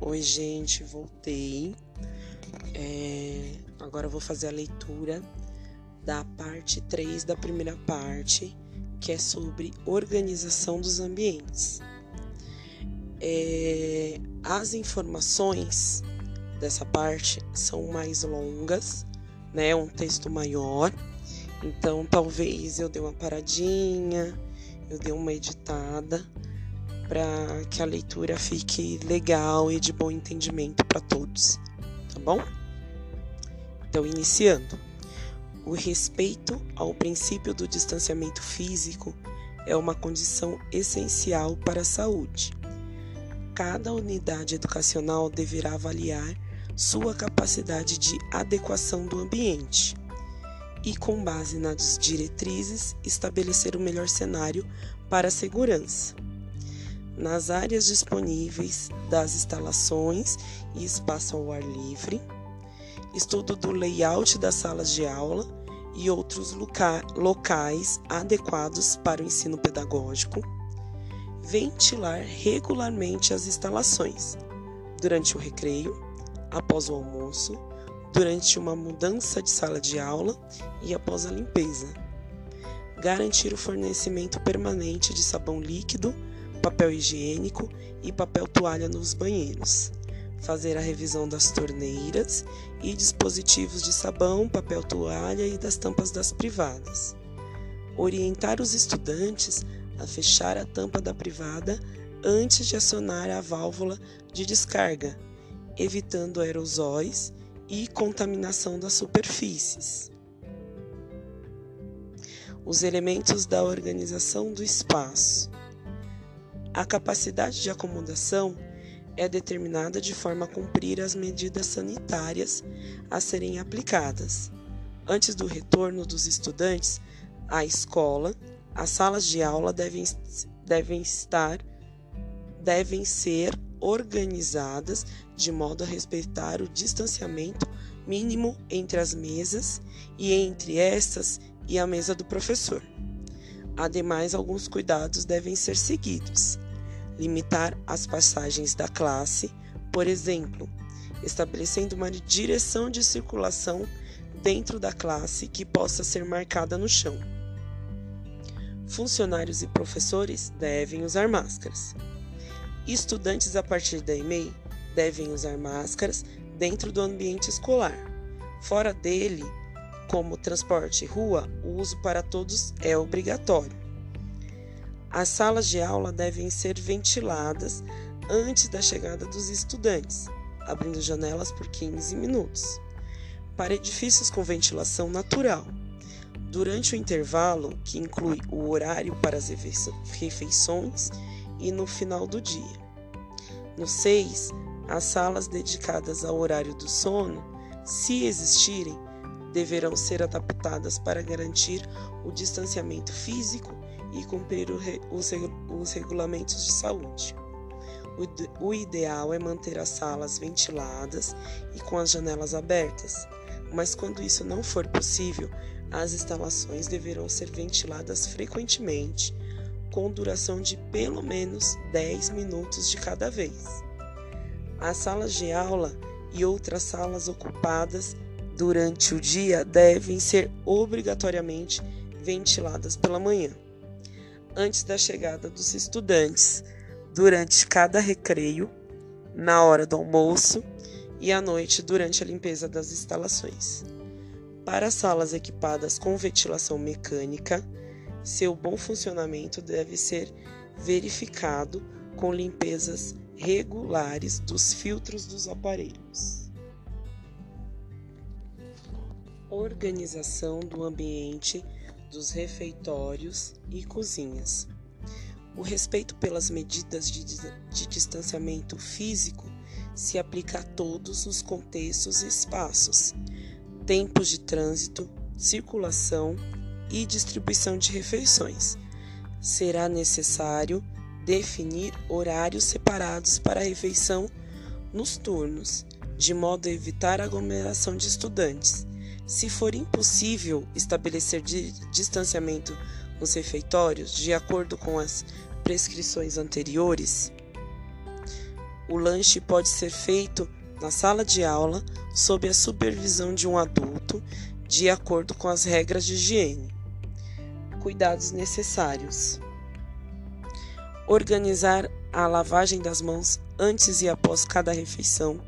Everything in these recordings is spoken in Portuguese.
Oi, gente, voltei. É, agora eu vou fazer a leitura da parte 3 da primeira parte, que é sobre organização dos ambientes. É, as informações dessa parte são mais longas, né? Um texto maior. Então, talvez eu dê uma paradinha, eu dê uma editada para que a leitura fique legal e de bom entendimento para todos, tá bom? Então, iniciando. O respeito ao princípio do distanciamento físico é uma condição essencial para a saúde. Cada unidade educacional deverá avaliar sua capacidade de adequação do ambiente e, com base nas diretrizes, estabelecer o melhor cenário para a segurança nas áreas disponíveis das instalações e espaço ao ar livre, estudo do layout das salas de aula e outros loca locais adequados para o ensino pedagógico, ventilar regularmente as instalações durante o recreio, após o almoço, durante uma mudança de sala de aula e após a limpeza. Garantir o fornecimento permanente de sabão líquido papel higiênico e papel toalha nos banheiros. Fazer a revisão das torneiras e dispositivos de sabão, papel toalha e das tampas das privadas. Orientar os estudantes a fechar a tampa da privada antes de acionar a válvula de descarga, evitando aerosóis e contaminação das superfícies. Os elementos da organização do espaço. A capacidade de acomodação é determinada de forma a cumprir as medidas sanitárias a serem aplicadas. Antes do retorno dos estudantes à escola, as salas de aula devem, devem estar devem ser organizadas de modo a respeitar o distanciamento mínimo entre as mesas e entre estas e a mesa do professor. Ademais, alguns cuidados devem ser seguidos limitar as passagens da classe, por exemplo, estabelecendo uma direção de circulação dentro da classe que possa ser marcada no chão. Funcionários e professores devem usar máscaras. Estudantes a partir da EMEI devem usar máscaras dentro do ambiente escolar. Fora dele, como transporte rua, o uso para todos é obrigatório. As salas de aula devem ser ventiladas antes da chegada dos estudantes, abrindo janelas por 15 minutos. Para edifícios com ventilação natural, durante o intervalo, que inclui o horário para as refeições e no final do dia. No 6, as salas dedicadas ao horário do sono, se existirem, deverão ser adaptadas para garantir o distanciamento físico e cumprir os, os regulamentos de saúde. O ideal é manter as salas ventiladas e com as janelas abertas, mas quando isso não for possível, as instalações deverão ser ventiladas frequentemente, com duração de pelo menos 10 minutos de cada vez. As salas de aula e outras salas ocupadas durante o dia devem ser obrigatoriamente ventiladas pela manhã antes da chegada dos estudantes, durante cada recreio, na hora do almoço e à noite durante a limpeza das instalações. Para salas equipadas com ventilação mecânica, seu bom funcionamento deve ser verificado com limpezas regulares dos filtros dos aparelhos. Organização do ambiente dos refeitórios e cozinhas. O respeito pelas medidas de, de distanciamento físico se aplica a todos os contextos e espaços, tempos de trânsito, circulação e distribuição de refeições. Será necessário definir horários separados para a refeição nos turnos, de modo a evitar aglomeração de estudantes se for impossível estabelecer distanciamento nos refeitórios de acordo com as prescrições anteriores, O lanche pode ser feito na sala de aula sob a supervisão de um adulto, de acordo com as regras de higiene. Cuidados necessários: organizar a lavagem das mãos antes e após cada refeição,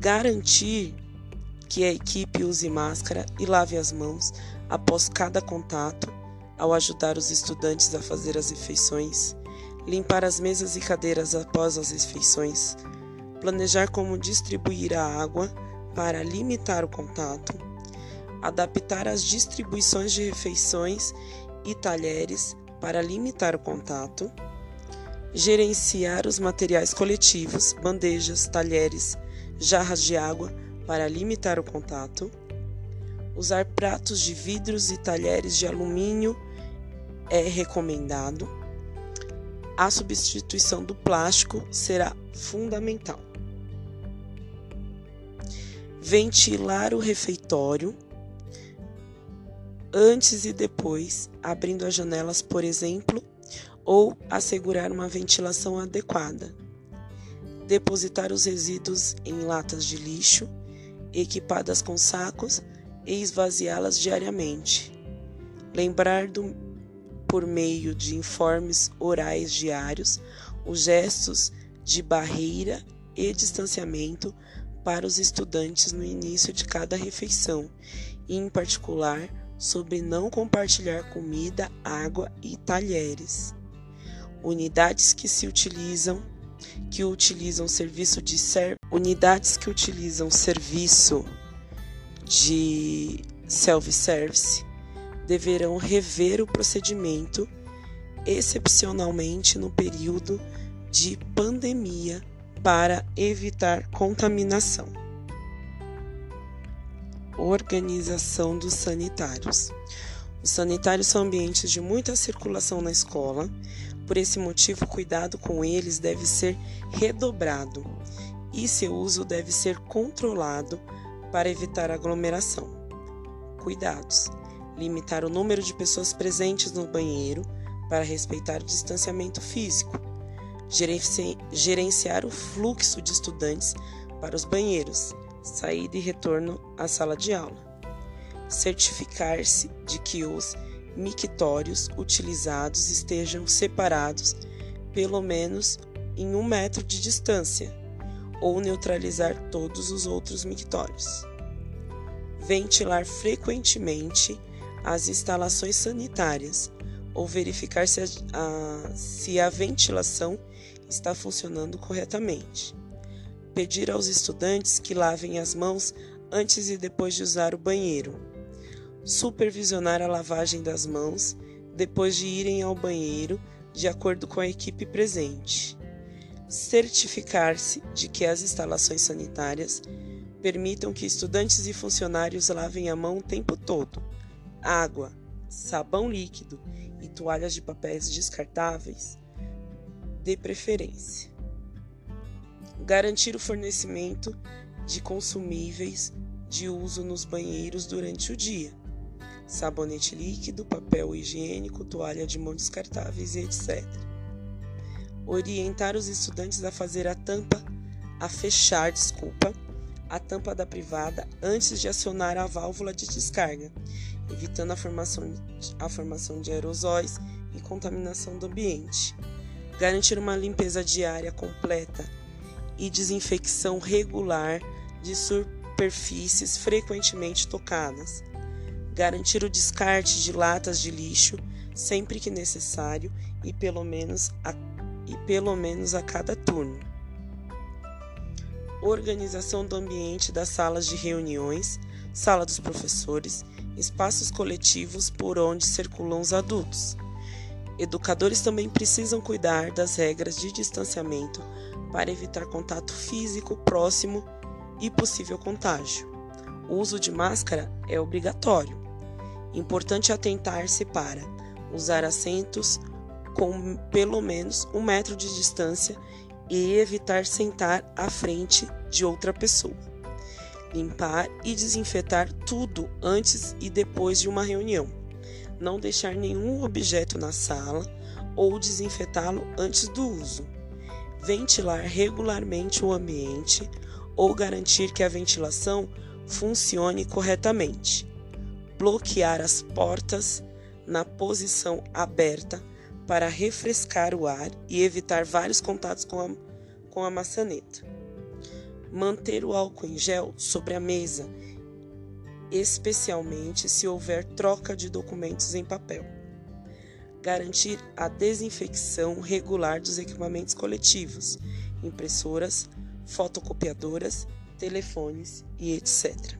garantir que a equipe use máscara e lave as mãos após cada contato, ao ajudar os estudantes a fazer as refeições, limpar as mesas e cadeiras após as refeições, planejar como distribuir a água para limitar o contato, adaptar as distribuições de refeições e talheres para limitar o contato, gerenciar os materiais coletivos, bandejas, talheres, jarras de água para limitar o contato, usar pratos de vidros e talheres de alumínio é recomendado. A substituição do plástico será fundamental. Ventilar o refeitório antes e depois, abrindo as janelas, por exemplo, ou assegurar uma ventilação adequada. Depositar os resíduos em latas de lixo, equipadas com sacos, e esvaziá-las diariamente. Lembrar do, por meio de informes orais diários os gestos de barreira e distanciamento para os estudantes no início de cada refeição, e em particular sobre não compartilhar comida, água e talheres unidades que se utilizam que utilizam serviço de ser, unidades que utilizam serviço de self-service deverão rever o procedimento excepcionalmente no período de pandemia para evitar contaminação. Organização dos sanitários. Os sanitários são ambientes de muita circulação na escola, por esse motivo, cuidado com eles deve ser redobrado e seu uso deve ser controlado para evitar aglomeração. Cuidados: limitar o número de pessoas presentes no banheiro para respeitar o distanciamento físico. Gerenciar o fluxo de estudantes para os banheiros, saída e retorno à sala de aula. Certificar-se de que os mictórios utilizados estejam separados pelo menos em um metro de distância, ou neutralizar todos os outros mictórios. Ventilar frequentemente as instalações sanitárias ou verificar se a, a, se a ventilação está funcionando corretamente. Pedir aos estudantes que lavem as mãos antes e depois de usar o banheiro supervisionar a lavagem das mãos depois de irem ao banheiro, de acordo com a equipe presente. Certificar-se de que as instalações sanitárias permitam que estudantes e funcionários lavem a mão o tempo todo. Água, sabão líquido e toalhas de papéis descartáveis, de preferência. Garantir o fornecimento de consumíveis de uso nos banheiros durante o dia sabonete líquido, papel higiênico, toalha de mão descartáveis e etc. Orientar os estudantes a fazer a tampa, a fechar, desculpa, a tampa da privada antes de acionar a válvula de descarga, evitando a formação, a formação de aerosóis e contaminação do ambiente. Garantir uma limpeza diária completa e desinfecção regular de superfícies frequentemente tocadas garantir o descarte de latas de lixo sempre que necessário e pelo menos a, e pelo menos a cada turno. Organização do ambiente das salas de reuniões, sala dos professores, espaços coletivos por onde circulam os adultos. Educadores também precisam cuidar das regras de distanciamento para evitar contato físico próximo e possível contágio. O uso de máscara é obrigatório. Importante atentar-se para usar assentos com pelo menos um metro de distância e evitar sentar à frente de outra pessoa. Limpar e desinfetar tudo antes e depois de uma reunião. Não deixar nenhum objeto na sala ou desinfetá-lo antes do uso. ventilar regularmente o ambiente ou garantir que a ventilação funcione corretamente, bloquear as portas na posição aberta para refrescar o ar e evitar vários contatos com a, com a maçaneta. Manter o álcool em gel sobre a mesa, especialmente se houver troca de documentos em papel. Garantir a desinfecção regular dos equipamentos coletivos, impressoras, fotocopiadoras, telefones e etc.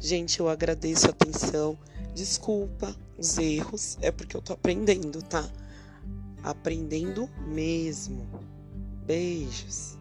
Gente, eu agradeço a atenção. Desculpa os erros, é porque eu tô aprendendo, tá? Aprendendo mesmo. Beijos.